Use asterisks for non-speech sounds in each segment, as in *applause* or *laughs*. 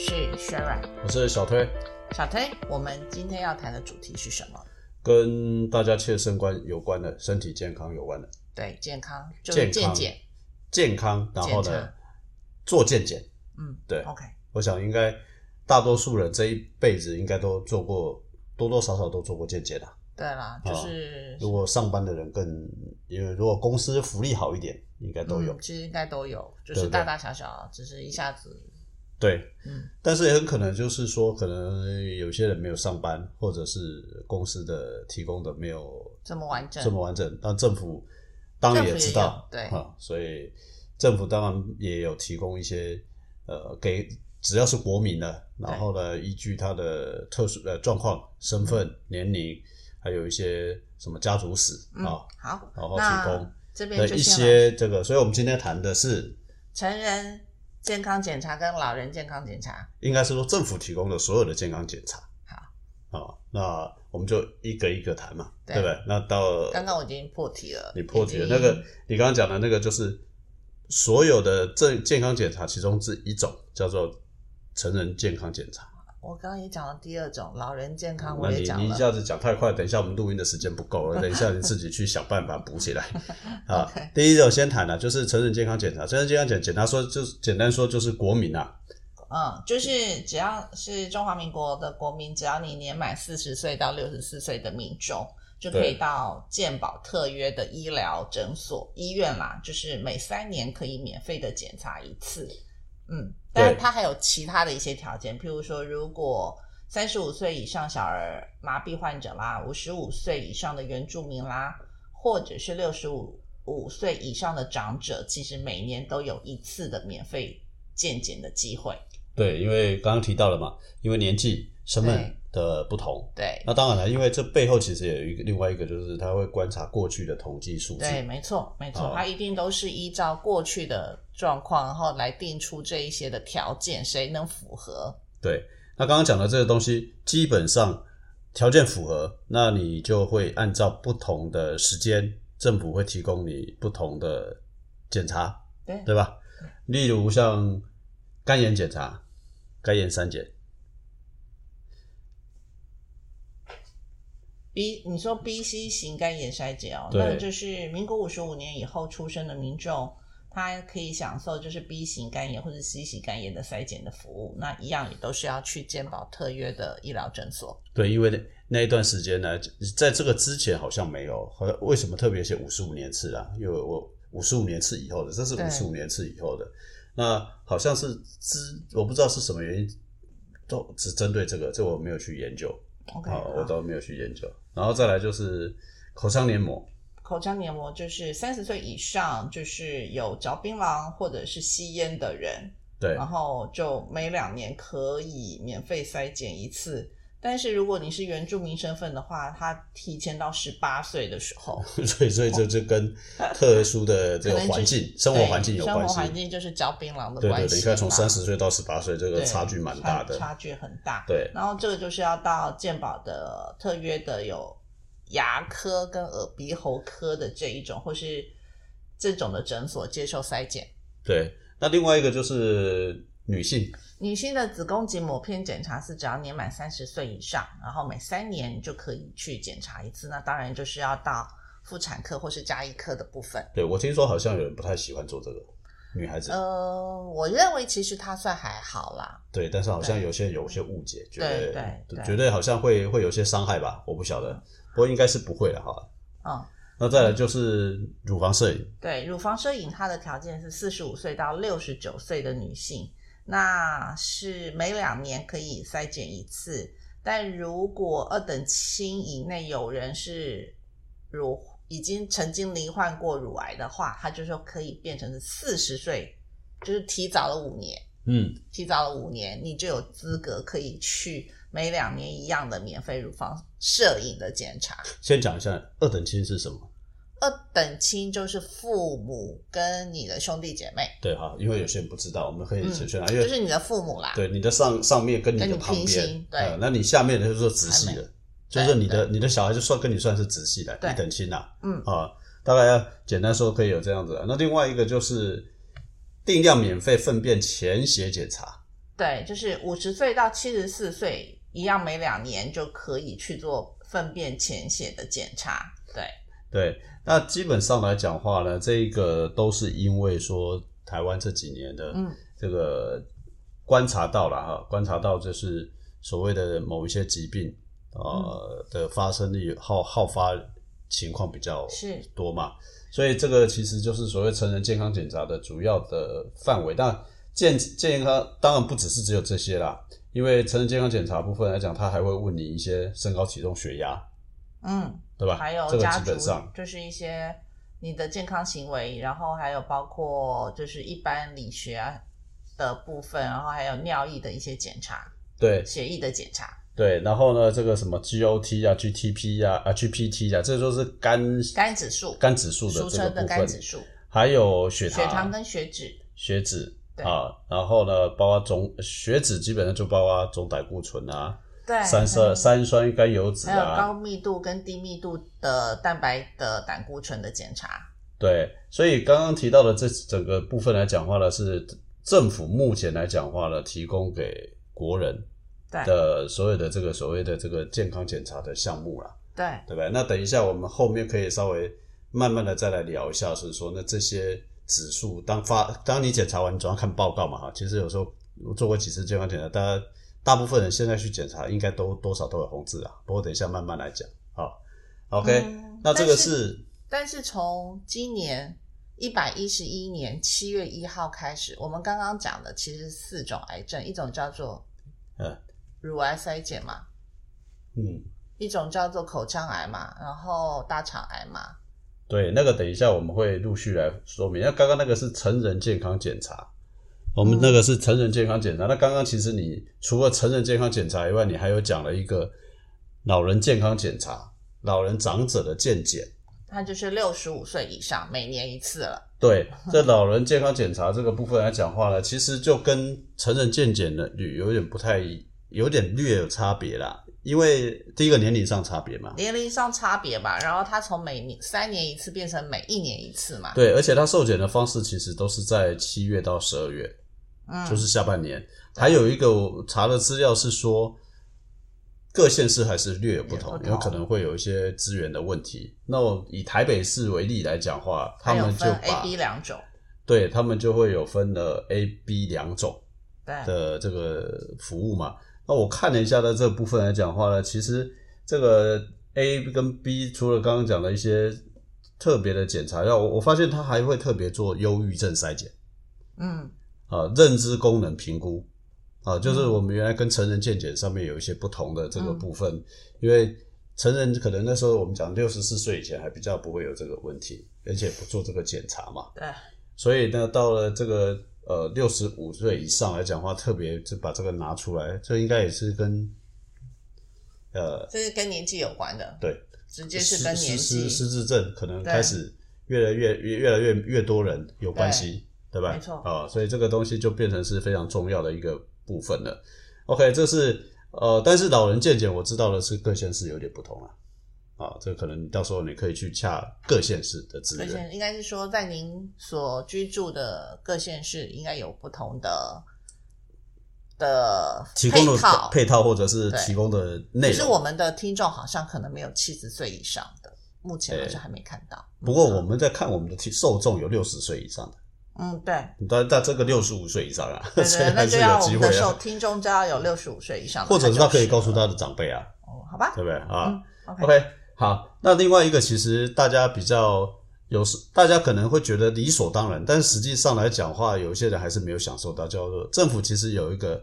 是 Sharon，我是小推，小推。我们今天要谈的主题是什么？跟大家切身关有关的，身体健康有关的，对，健康就是健康健检。健康，然后呢，做健检。嗯，对，OK，我想应该大多数人这一辈子应该都做过，多多少少都做过健检的。对啦，就是如果上班的人更，因为如果公司福利好一点，应该都有。嗯其实应该都有，就是大大小小，只是一下子，对，嗯，但是也很可能就是说，可能有些人没有上班，或者是公司的提供的没有这么完整，这么完整，那政府当然也知道，对。啊，所以政府当然也有提供一些呃，给只要是国民的，然后呢，依据他的特殊呃状况、身份、年龄，还有一些什么家族史嗯，啊，好，然后提供这边的一些这个，所以我们今天谈的是，成人健康检查跟老人健康检查。应该是说政府提供的所有的健康检查。好，啊，那我们就一个一个谈嘛，对对不对？那到刚刚我已经破题了，你破题了。那个你刚刚讲的那个，就是所有的健健康检查其中之一种，叫做成人健康检查。我刚刚也讲了第二种，老人健康我也讲了。下子讲太快，等一下我们录音的时间不够了，等一下你自己去想办法补起来 *laughs* 啊。第一种先谈了，就是成人健康检查。成人健康检检查说就是简单说就是国民啊，嗯，就是只要是中华民国的国民，只要你年满四十岁到六十四岁的民众，就可以到健保特约的医疗诊所、医院啦，就是每三年可以免费的检查一次。嗯，但是它还有其他的一些条件，譬如说，如果三十五岁以上小儿麻痹患者啦，五十五岁以上的原住民啦，或者是六十五五岁以上的长者，其实每年都有一次的免费健检的机会。对，因为刚刚提到了嘛，因为年纪、身份对的不同，对，那当然了，因为这背后其实也有一个另外一个，就是他会观察过去的统计数字。对，没错，没错，他一定都是依照过去的状况，然后来定出这一些的条件，谁能符合？对，那刚刚讲的这个东西，基本上条件符合，那你就会按照不同的时间，政府会提供你不同的检查，对对吧？例如像肝炎检查，肝炎三检，B，你说 B、C 型肝炎筛检哦，那就是民国五十五年以后出生的民众，他可以享受就是 B 型肝炎或者 C 型肝炎的筛检的服务，那一样也都是要去健保特约的医疗诊所。对，因为那那一段时间呢，在这个之前好像没有，好像为什么特别写五十五年次啊？因为我五十五年次以后的，这是五十五年次以后的，那好像是之我不知道是什么原因，都只针对这个，这我没有去研究 OK，啊，我好都没有去研究。然后再来就是口腔黏膜，口腔黏膜就是三十岁以上，就是有嚼槟榔或者是吸烟的人，对然后就每两年可以免费筛检一次。但是如果你是原住民身份的话，他提前到十八岁的时候，*laughs* 所以所以这就跟特殊的 *laughs* 这个环境、生活环境有关系。生活环境就是嚼槟榔的对对对，关系嘛。你看从三十岁到十八岁，这个差距蛮大的。差差距很大。对然后这个就是要到健保的特约的有牙科跟耳鼻喉科的这一种，或是这种的诊所接受筛检。对，那另外一个就是女性，女性的子宫颈抹片检查是只要年满三十岁以上，然后每三年就可以去检查一次。那当然就是要到妇产科或是加医科的部分。对我听说好像有人不太喜欢做这个，女孩子。呃，我认为其实它算还好啦。对，但是好像有些有些误解，觉对得对对觉得好像会会有些伤害吧，我不晓得，不过应该是不会的哈。嗯，那再来就是乳房摄影，对，乳房摄影它的条件是四十五岁到六十九岁的女性，那是每两年可以筛检一次。但如果二等亲以内有人是乳已经曾经罹患过乳癌的话，他就说可以变成是四十岁，就是提早了五年，嗯，提早了五年，你就有资格可以去每两年一样的免费乳房摄影的检查。先讲一下二等亲是什么？二等亲就是父母跟你的兄弟姐妹，对哈，因为有些人不知道，我们可以嗯先宣传，因为就是你的父母啦。对你的上上面跟你的旁边，对。呃那你下面的就是说直系的，就是你的你的小孩就算跟你算是直系的，一等亲呐，嗯。啊，大概要简单说可以有这样子。的。那另外一个就是定量免费粪便潜血检查，对，就是五十岁到七十四岁一样，每两年就可以去做粪便潜血的检查。对对，那基本上来讲话呢，这个都是因为说台湾这几年的嗯这个观察到了哈，观察到就是所谓的某一些疾病呃的发生率好好发情况比较是。多嘛，所以这个其实就是所谓成人健康检查的主要的范围。但健健康当然不只是只有这些啦，因为成人健康检查部分来讲，他还会问你一些身高、体重、血压，嗯，对吧？还有家族就是一些你的健康行为，然后还有包括就是一般理学啊的部分，然后还有尿液的一些检查、对血液的检查、对，然后呢，这个什么 GOT 啊、GTP 啊、啊 GPT 啊，这都是肝肝指数，肝指数的俗个部分，肝指数、还有血糖、血糖跟血脂。血脂对啊，然后呢，包括总血脂基本上就包括总胆固醇啊、对，三酸三酸甘油脂还有啊，高密度跟低密度的蛋白的胆固醇的检查。对，所以刚刚提到的这整个部分来讲话呢，是政府目前来讲话呢，提供给国人对的所有的这个所谓的这个健康检查的项目啦，对，对不对？那等一下我们后面可以稍微慢慢的再来聊一下，是说那这些指数当发当你检查完，你总要看报告嘛哈。其实有时候我做过几次健康检查，大家大部分人现在去检查，应该都多少都有红字啊。不过等一下慢慢来讲，好，OK，、嗯那这个是是但是从今年一百一十一年七月一号开始，我们刚刚讲的其实是四种癌症，一种叫做呃乳癌筛检嘛，嗯。一种叫做口腔癌嘛，然后大肠癌嘛，对，那个等一下我们会陆续来说明。那刚刚那个是成人健康检查，我们那个是成人健康检查。那刚刚其实你除了成人健康检查以外，你还有讲了一个老人健康检查，老人长者的健检。它就是六十五岁以上，每年一次了。对，在老人健康检查这个部分来讲话呢，其实就跟成人健检的有有点不太，有点略有差别啦。因为第一个年龄上差别嘛，年龄上差别吧，然后它从每年三年一次变成每一年一次嘛。对，而且它受检的方式其实都是在七月到十二月。嗯，就是下半年。还有一个我查的资料是说，各县市还是略有不同，略不同因为可能会有一些资源的问题。那我以台北市为例来讲话，他们就 A、把 B 两种。对他们就会有分了 A、B 两种，的这个服务嘛。那我看了一下的这部分来讲话呢，其实这个 A 跟 B 除了刚刚讲的一些特别的检查，要我我发现他还会特别做忧郁症筛检。嗯，啊，认知功能评估啊，就是我们原来跟成人健检上面有一些不同的这个部分，因为成人可能那时候我们讲六十四岁以前还比较不会有这个问题，而且不做这个检查嘛，对，所以呢，到了这个呃六十五岁以上来讲话，特别就把这个拿出来，这应该也是跟呃这是跟年纪有关的，对直接是跟年纪。失失失智症可能开始越来越越越来越越多人有关系，对吧？没错啊、所以这个东西就变成是非常重要的一个部分了。OK，这是呃，但是老人健检我知道的是各县市有点不同啊。啊，这个可能到时候你可以去洽各县市的资各源。县应该是说，在您所居住的各县市，应该有不同的的提供的配套。配套或者是提供的内容。可是我们的听众好像可能没有七十岁以上的，目前好像还没看到。不过我们在看我们的听受众有六十岁以上的，嗯，对，但但这个六十五岁以上啊，对对，*laughs* 那就是要我有机会们的受啊。听众就要有六十五岁以上，或者是他可以告诉他他的长辈啊，哦，好吧，对不对？啊？嗯，OK，OK，好，那另外一个其实大家比较有时，大家可能会觉得理所当然，但实际上来讲话，有一些人还是没有享受到，叫做政府其实有一个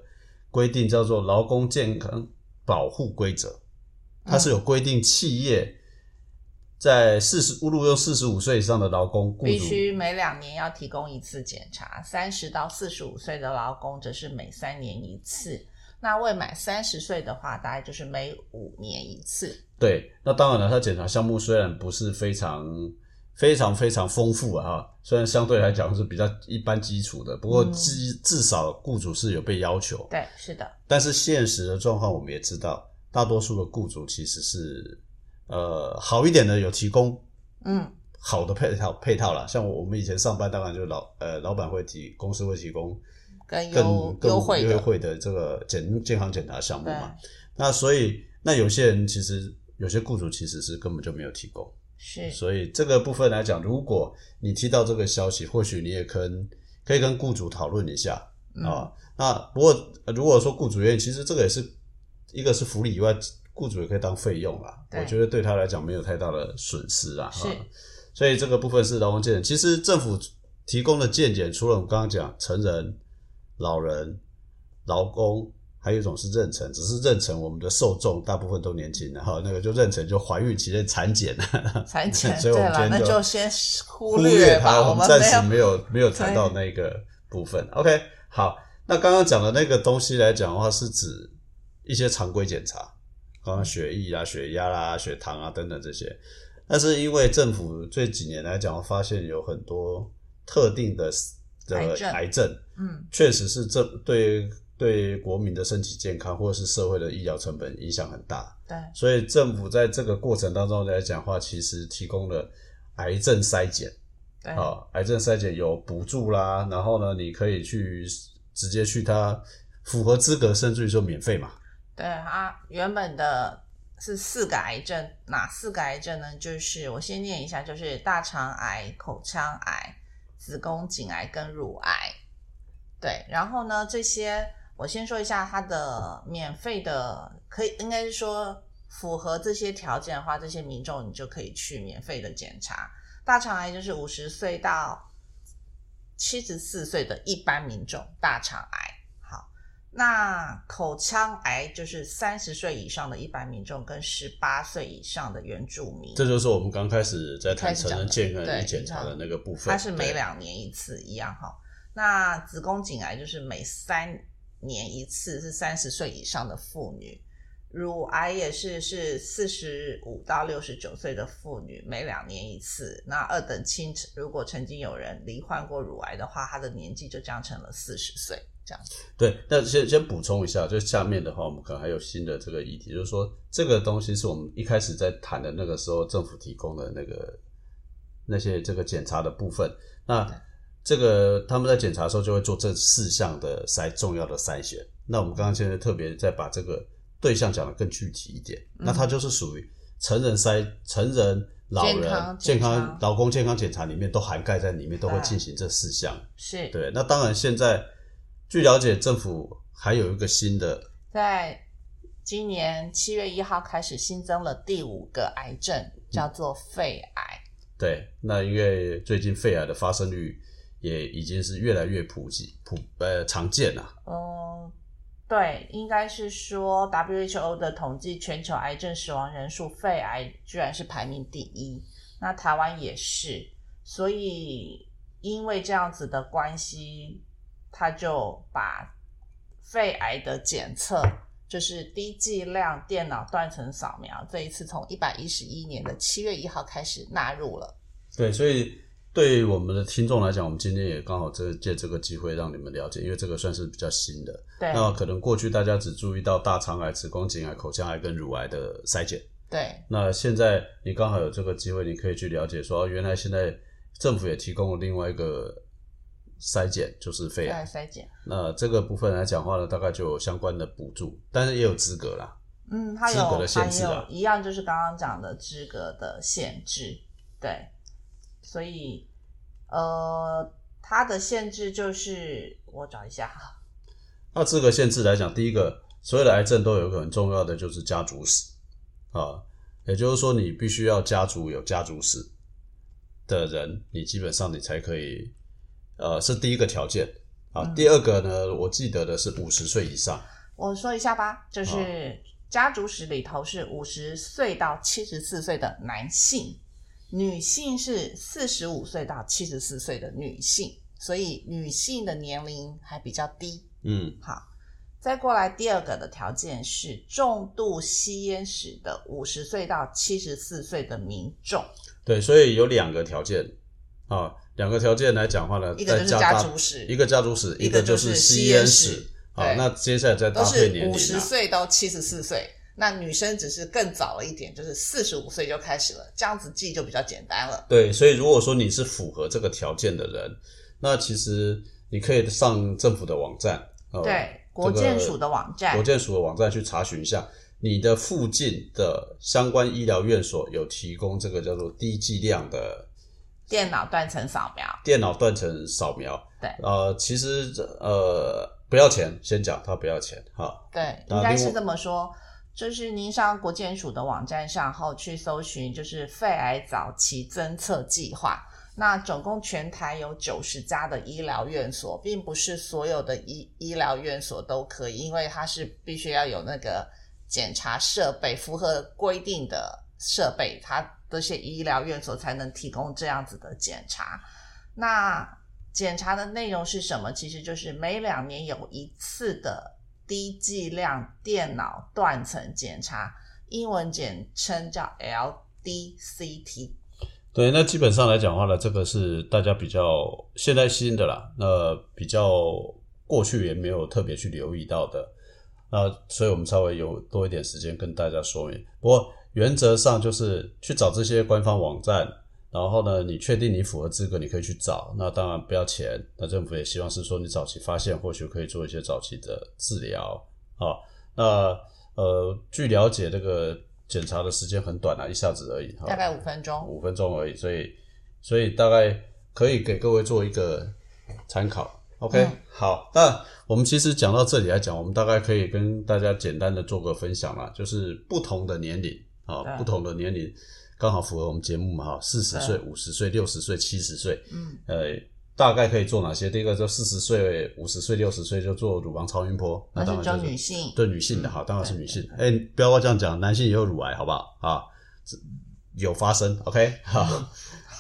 规定叫做劳工健康保护规则，它是有规定企业在四十录用四十五岁以上的劳工，必须每两年要提供一次检查，三十到四十五岁的劳工则是每三年一次。那未满三十岁的话，大概就是每五年一次。对，那当然了，它检查项目虽然不是非常。非常非常丰富啊！哈，虽然相对来讲是比较一般基础的，不过嗯至至少雇主是有被要求。对，是的，但是现实的状况我们也知道，大多数的雇主其实是呃好一点的有提供嗯，好的配套配套啦，像我们以前上班，当然就老呃老板会提，公司会提供更更更优惠优惠的这个健健康检查项目嘛。那所以那有些人其实有些雇主其实是根本就没有提供，是。所以这个部分来讲，如果你提到这个消息，或许你也跟可以跟雇主讨论一下啊。那不过如果说雇主愿意，其实这个也是一个是福利以外。雇主也可以当费用啦，我觉得对他来讲没有太大的损失啊。是，所以这个部分是劳工健检。其实政府提供的健检，除了我们刚刚讲成人、老人、劳工，还有一种是妊娠，只是妊娠我们的受众大部分都年轻的哈，那个就妊娠就怀孕期间产检。产检，*laughs* 所以我们今天就先忽略它，我们暂时没有没有谈到那个部分。OK，好，那刚刚讲的那个东西来讲的话，是指一些常规检查。刚刚血液啊、血压啦、血糖啊等等这些，但是因为政府这几年来讲，发现有很多特定的的癌症，嗯，确实是这对对国民的身体健康或者是社会的医疗成本影响很大。对，所以政府在这个过程当中来讲话，其实提供了癌症筛检，啊，癌症筛检有补助啦，然后呢，你可以去直接去它符合资格，甚至于说免费嘛。对啊，原本的是四个癌症，哪四个癌症呢？就是我先念一下，就是大肠癌、口腔癌、子宫颈癌跟乳癌。对，然后呢，这些我先说一下它的免费的，可以应该是说符合这些条件的话，这些民众你就可以去免费的检查。大肠癌就是五十岁到七十四岁的一般民众，大肠癌。那口腔癌就是三十岁以上的一般民众跟十八岁以上的原住民，这就是我们刚开始在谈成人健康检查的那个部分。它是每两年一次一样哈。那子宫颈癌就是每三年一次，是三十岁以上的妇女。乳癌也是是四十五到六十九岁的妇女每两年一次。那二等亲如果曾经有人罹患过乳癌的话，他的年纪就降成了四十岁。这样子对，那先先补充一下，就下面的话，我们可能还有新的这个议题，就是说这个东西是我们一开始在谈的那个时候，政府提供的那个那些这个检查的部分。那这个他们在检查的时候就会做这四项的筛重要的筛选。那我们刚刚现在特别在把这个对象讲的更具体一点，那它就是属于成人筛、成人、老人健康、劳工健康检查里面都涵盖在里面，都会进行这四项。是对。那当然现在。据了解，政府还有一个新的，在今年七月一号开始新增了第五个癌症，叫做肺癌。对，那因为最近肺癌的发生率也已经是越来越普及、普呃常见了。嗯，对，应该是说 WHO 的统计，全球癌症死亡人数，肺癌居然是排名第一。那台湾也是，所以因为这样子的关系。他就把肺癌的检测，就是低剂量电脑断层扫描，这一次从一百一十一年的七月一号开始纳入了。对，所以对于我们的听众来讲，我们今天也刚好这借这个机会让你们了解，因为这个算是比较新的。对，那可能过去大家只注意到大肠癌、子宫颈癌、口腔癌跟乳癌的筛检。对，那现在你刚好有这个机会，你可以去了解说，原来现在政府也提供了另外一个。筛检就是肺癌筛检，那这个部分来讲话呢，大概就有相关的补助，但是也有资格啦。嗯，它有资格的限制啊，一样就是刚刚讲的资格的限制。对，所以呃，它的限制就是我找一下哈。那资格限制来讲，第一个，所有的癌症都有一个很重要的就是家族史啊，也就是说你必须要家族有家族史的人，你基本上你才可以。呃，是第一个条件啊。第二个呢，我记得的是五十岁以上。我说一下吧，就是家族史里头是五十岁到七十四岁的男性，女性是四十五岁到七十四岁的女性，所以女性的年龄还比较低。嗯，好，再过来第二个的条件是重度吸烟史的五十岁到七十四岁的民众。对，所以有两个条件啊。两个条件来讲话呢，一个就是家族史，一个家族史，一个就是吸烟史。好，那接下来再搭配年龄五十岁到七十四岁，那女生只是更早了一点，就是四十五岁就开始了，这样子记就比较简单了。对，所以如果说你是符合这个条件的人，那其实你可以上政府的网站，呃、对，国健署的网站，国健署的网站去查询一下，你的附近的相关医疗院所有提供这个叫做低剂量的电脑断层扫描。电脑断层扫描，对，呃，其实呃不要钱，先讲它不要钱哈。对，应该是这么说。就是您上国健署的网站上后去搜寻，就是肺癌早期侦测计划。那总共全台有九十家的医疗院所，并不是所有的医医疗院所都可以，因为它是必须要有那个检查设备，符合规定的设备，它这些医疗院所才能提供这样子的检查。那检查的内容是什么？其实就是每两年有一次的。低剂量电脑断层检查，英文简称叫 LDCT。对，那基本上来讲的话呢，这个是大家比较现在新的啦，那比较过去也没有特别去留意到的，那所以我们稍微有多一点时间跟大家说明。不过原则上就是去找这些官方网站。然后呢，你确定你符合资格，你可以去找。那当然不要钱。那政府也希望是说你早期发现，或许可以做一些早期的治疗啊。那呃，据了解，这个检查的时间很短啊，一下子而已，大概五分钟，五分钟而已。所以，所以大概可以给各位做一个参考。OK，好。那我们其实讲到这里来讲，我们大概可以跟大家简单的做个分享啦，就是不同的年龄啊，不同的年龄。刚好符合我们节目嘛哈，四十岁、五十岁、六十岁、七十岁，嗯，呃，大概可以做哪些？第一个就四十岁、五十岁、六十岁就做乳房超音波，那当然是女性，对女性的哈，当然是女性。哎，不要这样讲，男性也有乳癌，好不好啊？有发生，OK，好。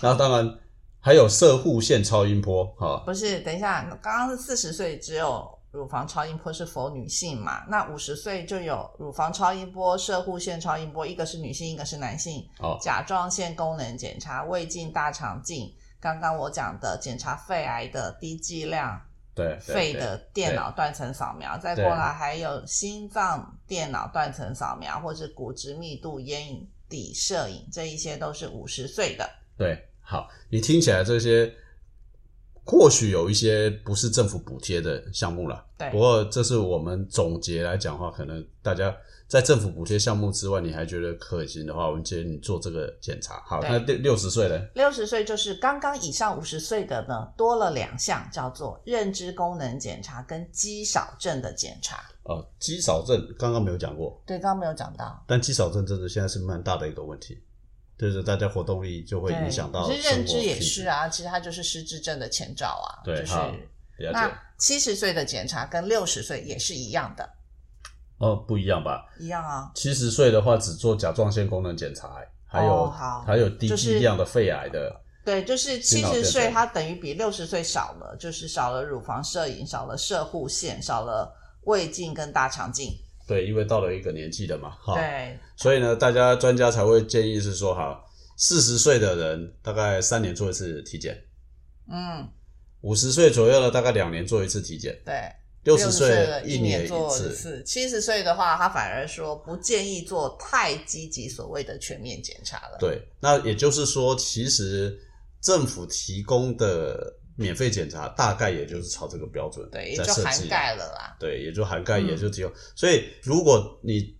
那当然还有射护腺超音波，哈，不是，等一下，刚刚是四十岁只有。乳房超音波是否女性嘛？那五十岁就有乳房超音波、射护线超音波，一个是女性，一个是男性。哦，甲状腺功能检查、胃镜、大肠镜，刚刚我讲的检查肺癌的低剂量，对肺的电脑断层扫描，再过来还有心脏电脑断层扫描，或是骨质密度烟底摄影，这一些都是五十岁的。对，好，你听起来这些。或许有一些不是政府补贴的项目了，对。不过这是我们总结来讲的话，可能大家在政府补贴项目之外，你还觉得可行的话，我们建议你做这个检查。好，那六六十岁呢？六十岁就是刚刚以上五十岁的呢，多了两项，叫做认知功能检查跟肌少症的检查。哦，肌少症刚刚没有讲过，对，刚刚没有讲到。但肌少症真的现在是蛮大的一个问题。就是大家活动力就会影响到，其实认知也是啊，其实它就是失智症的前兆啊。对，就是那七十岁的检查跟六十岁也是一样的。哦，不一样吧？一样啊。七十岁的话只做甲状腺功能检查，还有还有低剂量的肺癌的。对，就是七十岁它等于比六十岁少了，就是少了乳房摄影，少了射护腺，少了胃镜跟大肠镜。对，因为到了一个年纪了嘛，哈，对，所以呢，大家专家才会建议是说，哈，四十岁的人大概三年做一次体检，嗯，五十岁左右呢，大概两年做一次体检，对，六十岁一年做一次，七十岁的话，他反而说不建议做太积极所谓的全面检查了。对，那也就是说，其实政府提供的。免费检查大概也就是朝这个标准，对，也就涵盖了啦。对，也就涵盖，也就只有。所以，如果你。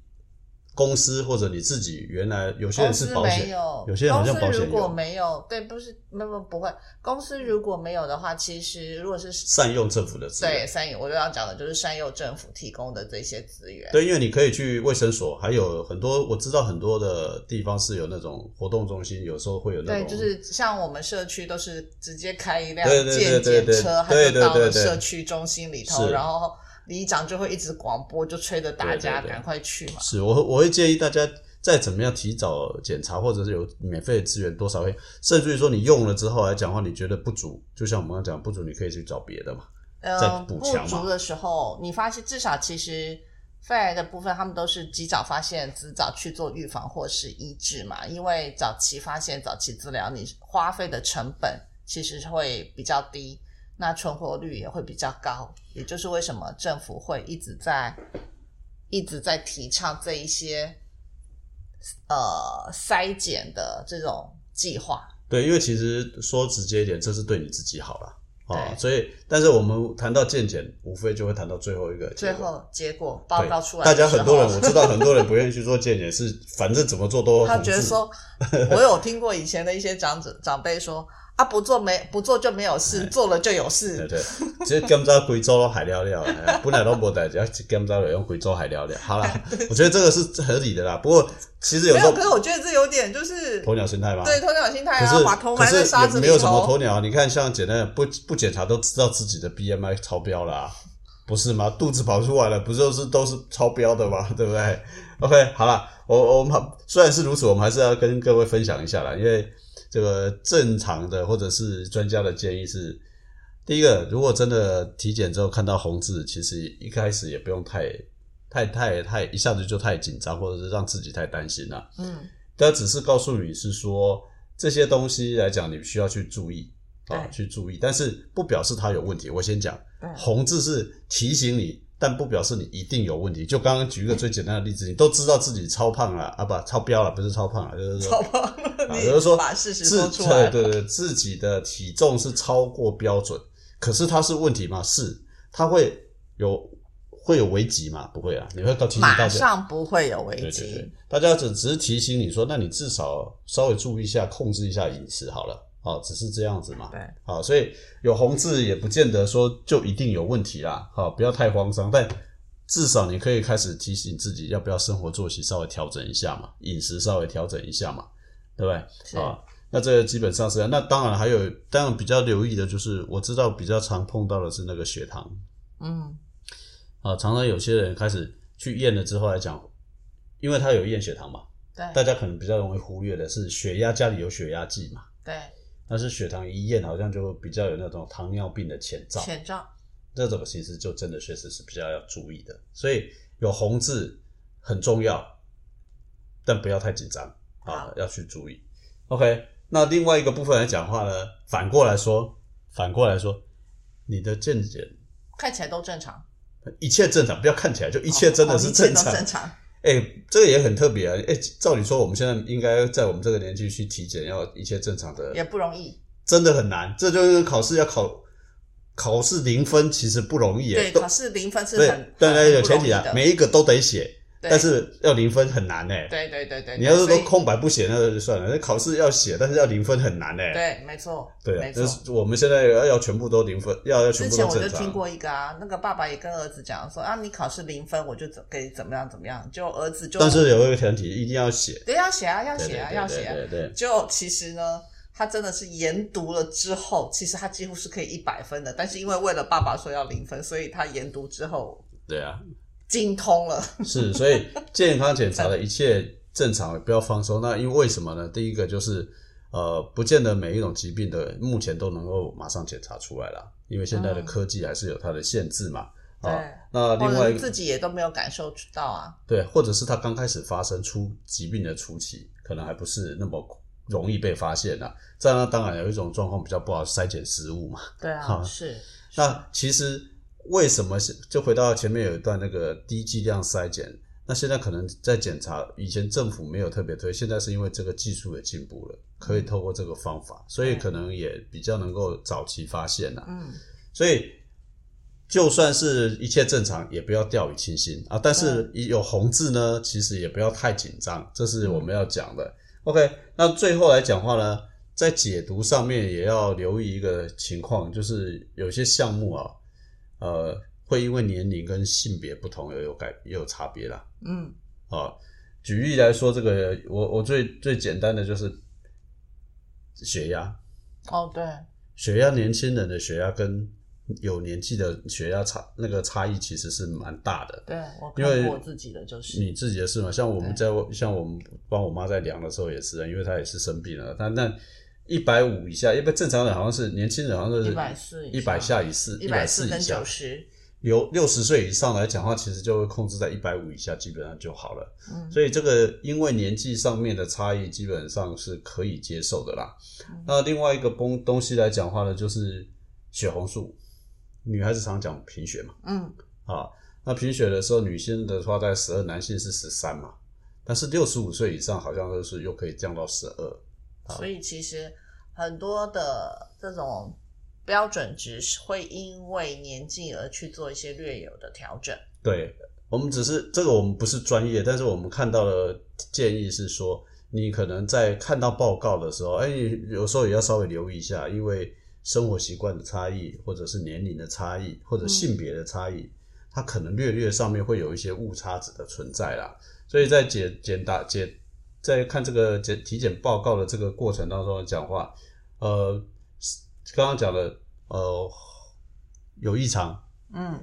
公司或者你自己原来有些人是保险，有些人好像保险如果没有，对，不是，那么不会。公司如果没有的话，其实如果是善用政府的资源，对，善用我就要讲的就是善用政府提供的这些资源。对，因为你可以去卫生所，还有很多我知道很多的地方是有那种活动中心，有时候会有那种，对，就是像我们社区都是直接开一辆健检车，他就到了社区中心里头，然后。里长就会一直广播，就催着大家赶快去嘛。是我我会建议大家再怎么样提早检查，或者是有免费的资源多少会，甚至于说你用了之后来讲话，你觉得不足，就像我们刚讲不足，你可以去找别的嘛，再补强不足的时候，你发现至少其实肺癌的部分，他们都是及早发现、及早去做预防或是医治嘛。因为早期发现、早期治疗，你花费的成本其实会比较低。那存活率也会比较高，也就是为什么政府会一直在一直在提倡这一些呃筛检的这种计划。对，因为其实说直接一点，这是对你自己好了。啊，所以，但是我们谈到健检，无非就会谈到最后一个最后结果报告出来。大家很多人我知道，很多人不愿意去做健检，是反正怎么做都他觉得说，*laughs* 我有听过以前的一些长者长辈说。啊，不做没不做就没有事，做了就有事。对对，这今朝贵州都海聊聊，本来都无代志，今朝用贵州海聊聊。好了，*laughs* 我觉得这个是合理的啦。不过其实有时候，可是我觉得这有点就是鸵鸟心态吧。对，鸵鸟心态啊，把头埋在沙子里头。没有什么鸵鸟，你看像简单不不检查都知道自己的 BMI 超标了，不是吗？肚子跑出来了，不就是都是超标的吗？*laughs* 对不对？OK，好了，我我们虽然是如此，我们还是要跟各位分享一下啦，因为。这个正常的或者是专家的建议是，第一个，如果真的体检之后看到红字，其实一开始也不用太、太、太、太一下子就太紧张，或者是让自己太担心了。嗯，但只是告诉你是说这些东西来讲，你需要去注意啊，去注意，但是不表示它有问题。我先讲，红字是提醒你。但不表示你一定有问题。就刚刚举一个最简单的例子，你都知道自己超胖了啊，不超标了，不是超胖了，就是说超胖。比如说把事实说出来，对对对，自己的体重是超过标准，可是它是问题吗？是，它会有会有危机吗？不会啊，你会提醒大家，马上不会有危机。大家只只是提醒你说，那你至少稍微注意一下，控制一下饮食好了。哦，只是这样子嘛。对，好，所以有红字也不见得说就一定有问题啦。好，不要太慌张，但至少你可以开始提醒自己，要不要生活作息稍微调整一下嘛，饮食稍微调整一下嘛，对不对？啊，那这个基本上是。那当然还有，当然比较留意的就是，我知道比较常碰到的是那个血糖。嗯。啊，常常有些人开始去验了之后来讲，因为他有验血糖嘛。对。大家可能比较容易忽略的是血压，家里有血压计嘛。对。但是血糖一验，好像就比较有那种糖尿病的前兆。前兆，这种其实就真的确实是比较要注意的。所以有红字很重要，但不要太紧张啊，要去注意。OK，那另外一个部分来讲话呢，反过来说，反过来说，你的健检看起来都正常，一切正常，不要看起来就一切真的是正常。正常。哎，这个也很特别啊！哎，照理说我们现在应该在我们这个年纪去体检，要一切正常的，也不容易，真的很难。这就是考试要考考试零分，其实不容易。对，考试零分是很对对有前提啊，每一个都得写。但是要零分很难呢。对对对对，你要是都空白不写那就算了，那考试要写，但是要零分很难呢。对，没错。对，没错。我们现在要要全部都零分，要要全部都正常。之前我就听过一个啊，那个爸爸也跟儿子讲说啊，你考试零分，我就怎给怎么样怎么样，就儿子就。但是有一个前提，一定要写。对，要写啊，要写啊，要写。对对。就其实呢，他真的是研读了之后，其实他几乎是可以一百分的，但是因为为了爸爸说要零分，所以他研读之后。对啊。精通了是，所以健康检查的一切正常，不要放松。那因为为什么呢？第一个就是，呃，不见得每一种疾病的目前都能够马上检查出来了，因为现在的科技还是有它的限制嘛。对。那另外自己也都没有感受到啊。对，或者是他刚开始发生出疾病的初期，可能还不是那么容易被发现啊。这样当然有一种状况比较不好，筛检失误嘛。对啊，是。那其实。为什么是就回到前面有一段那个低剂量筛检？那现在可能在检查，以前政府没有特别推，现在是因为这个技术也进步了，可以透过这个方法，所以可能也比较能够早期发现呐。嗯，所以就算是一切正常，也不要掉以轻心啊。但是有红字呢，其实也不要太紧张，这是我们要讲的。OK，那最后来讲话呢，在解读上面也要留意一个情况，就是有些项目啊。呃，会因为年龄跟性别不同而有改，也有差别啦。嗯，啊，举例来说，这个我我最最简单的就是血压。哦，对，血压，年轻人的血压跟有年纪的血压差那个差异其实是蛮大的。对，我看过我自己的就是你自己的事嘛？像我们在像我们帮我妈在量的时候也是，因为她也是生病了，但那。一百五以下，因为正常人好像是年轻人，好像都是一百四，一百下以四，一百四以下。有六十岁以上来讲话，其实就会控制在一百五以下，基本上就好了。嗯，所以这个因为年纪上面的差异，基本上是可以接受的啦。那另外一个东东西来讲话呢，就是血红素，女孩子常讲贫血嘛。嗯，啊，那贫血的时候，女性的话在十二，男性是十三嘛。但是六十五岁以上，好像都是又可以降到十二。所以其实很多的这种标准值会因为年纪而去做一些略有的调整。对我们只是这个，我们不是专业，但是我们看到的建议是说，你可能在看到报告的时候，哎，有时候也要稍微留意一下，因为生活习惯的差异，或者是年龄的差异，或者性别的差异，它可能略略上面会有一些误差值的存在啦。所以在检检答检在看这个检体检报告的这个过程当中讲话，呃，刚刚讲的呃有异常，嗯，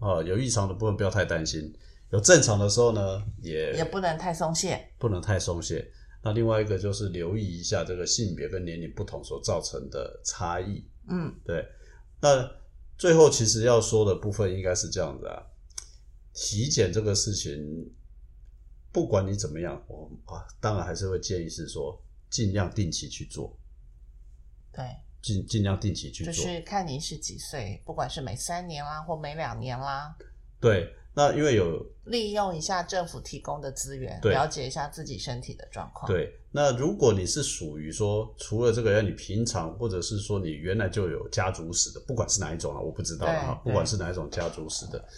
啊有异常的部分不要太担心，有正常的时候呢也也不能太松懈，不能太松懈。那另外一个就是留意一下这个性别跟年龄不同所造成的差异，嗯，对。那最后其实要说的部分应该是这样子啊，体检这个事情。不管你怎么样，我啊，当然还是会建议是说，尽量定期去做。对，尽尽量定期去做，就是看你是几岁，不管是每三年啦，或每两年啦。对，那因为有利用一下政府提供的资源，了解一下自己身体的状况。对，那如果你是属于说，除了这个，让你平常或者是说你原来就有家族史的，不管是哪一种啊，我不知道啊，不管是哪一种家族史的。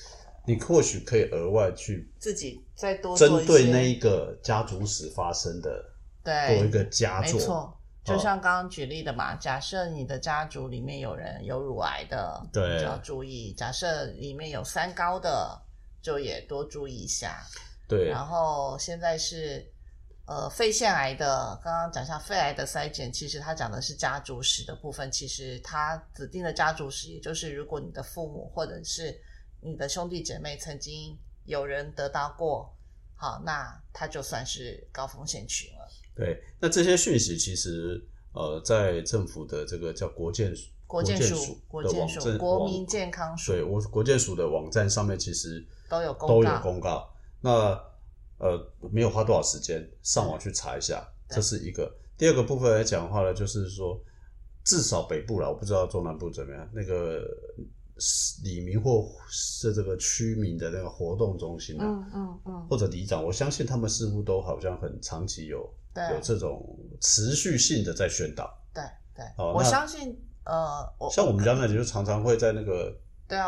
你或许可以额外去自己再多针对那一个家族史发生的，对，多一个佳作。没错，就像刚刚举例的嘛，假设你的家族里面有人有乳癌的，对，就要注意；假设里面有三高的，就也多注意一下。对。然后现在是呃肺腺癌的，刚刚讲下肺癌的筛检，其实它讲的是家族史的部分。其实它指定的家族史，也就是如果你的父母或者是你的兄弟姐妹曾经有人得到过，好，那他就算是高风险群了。对，那这些讯息其实呃，在政府的这个叫国健国建署国建署国民健康署，对我国健署的网站上面其实都有都有公告。那呃，没有花多少时间上网去查一下，这是一个。第二个部分来讲的话呢，就是说至少北部了，我不知道中南部怎么样，那个。里民或是这个区民的那个活动中心啊，嗯嗯嗯，或者里长，我相信他们似乎都好像很长期有有这种持续性的在宣导。对对，我相信呃，像我们家那里就常常会在那个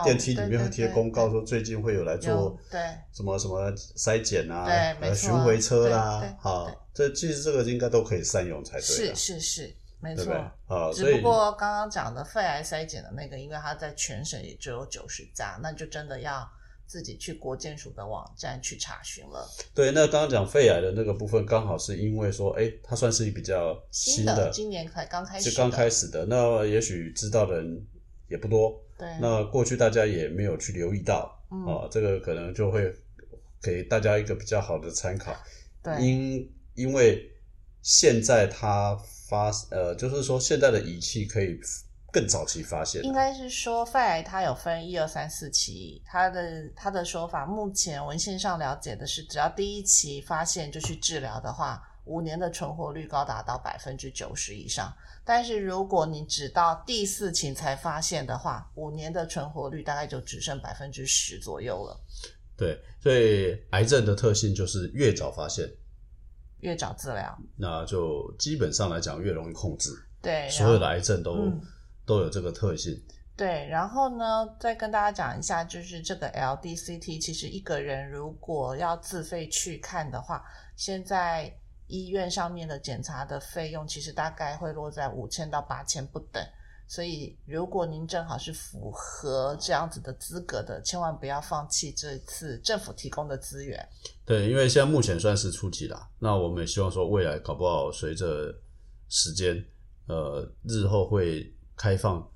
电梯里面会贴公告说最近会有来做对什么什么筛检啊，对，巡回车啦，好，这其实这个应该都可以善用才对。是是是。没错，啊，只不过刚刚讲的肺癌筛检的那个，因为它在全省也只有九十家，那就真的要自己去国健署的网站去查询了。对，那刚刚讲肺癌的那个部分，刚好是因为说，哎，它算是比较新的，今年才刚开始，是刚开始的。那也许知道的人也不多，对。那过去大家也没有去留意到，啊，这个可能就会给大家一个比较好的参考。对，因因为现在它。发呃，就是说现在的仪器可以更早期发现。应该是说肺癌它有分一二三四期，它的它的说法，目前文献上了解的是，只要第一期发现就去治疗的话，五年的存活率高达到百分之九十以上。但是如果你只到第四期才发现的话，五年的存活率大概就只剩百分之十左右了。对，所以癌症的特性就是越早发现。越早治疗，那就基本上来讲越容易控制。对，所有的癌症都都有这个特性。对，然后呢，再跟大家讲一下，就是这个 LDCT，其实一个人如果要自费去看的话，现在医院上面的检查的费用其实大概会落在五千到八千不等。所以，如果您正好是符合这样子的资格的，千万不要放弃这次政府提供的资源。对，因为现在目前算是初级啦，那我们也希望说，未来搞不好随着时间，呃，日后会开放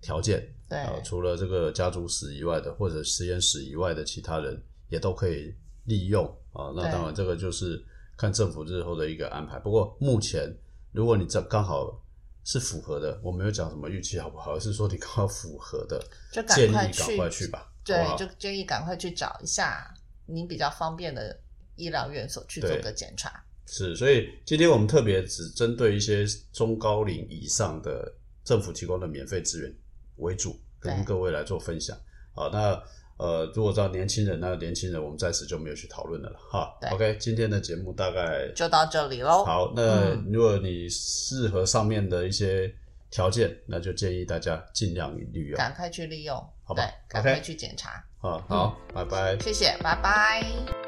条件，对，除了这个家族史以外的，或者实验室以外的其他人也都可以利用啊。那当然，这个就是看政府日后的一个安排。不过目前，如果你这刚好。是符合的，我没有讲什么预期好不好，而是说你刚好符合的，就建议赶快去吧。对，就建议赶快去找一下您比较方便的医疗院所去做个检查。是，所以今天我们特别只针对一些中高龄以上的政府提供的免费资源为主，跟各位来做分享。好，那。呃，如果到年轻人，那年轻人我们暂时就没有去讨论了了哈。OK，今天的节目大概就到这里喽。好，那如果你适合上面的一些条件，那就建议大家尽量利用，赶快去利用，好吧？赶快去检查。好，好，拜拜，谢谢，拜拜。